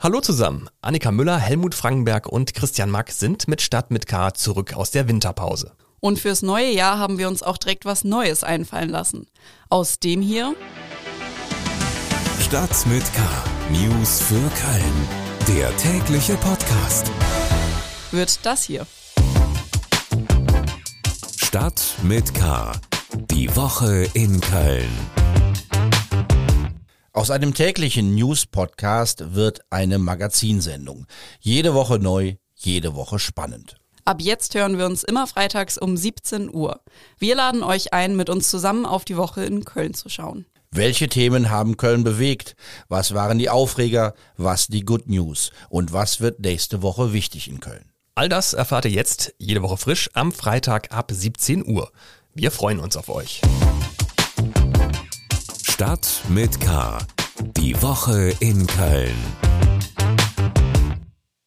Hallo zusammen. Annika Müller, Helmut Frankenberg und Christian Mack sind mit Stadt mit K zurück aus der Winterpause. Und fürs neue Jahr haben wir uns auch direkt was Neues einfallen lassen. Aus dem hier. Stadt mit K. News für Köln. Der tägliche Podcast. Wird das hier. Stadt mit K. Die Woche in Köln. Aus einem täglichen News-Podcast wird eine Magazinsendung. Jede Woche neu, jede Woche spannend. Ab jetzt hören wir uns immer freitags um 17 Uhr. Wir laden euch ein, mit uns zusammen auf die Woche in Köln zu schauen. Welche Themen haben Köln bewegt? Was waren die Aufreger? Was die Good News? Und was wird nächste Woche wichtig in Köln? All das erfahrt ihr jetzt jede Woche frisch am Freitag ab 17 Uhr. Wir freuen uns auf euch. Stadt mit K. Die Woche in Köln.